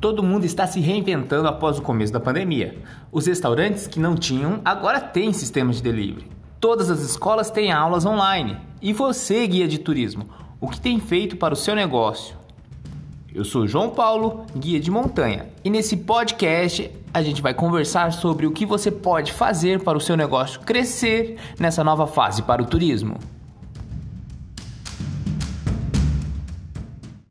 Todo mundo está se reinventando após o começo da pandemia. Os restaurantes que não tinham agora têm sistemas de delivery. Todas as escolas têm aulas online. E você, guia de turismo, o que tem feito para o seu negócio? Eu sou João Paulo, guia de montanha, e nesse podcast a gente vai conversar sobre o que você pode fazer para o seu negócio crescer nessa nova fase para o turismo.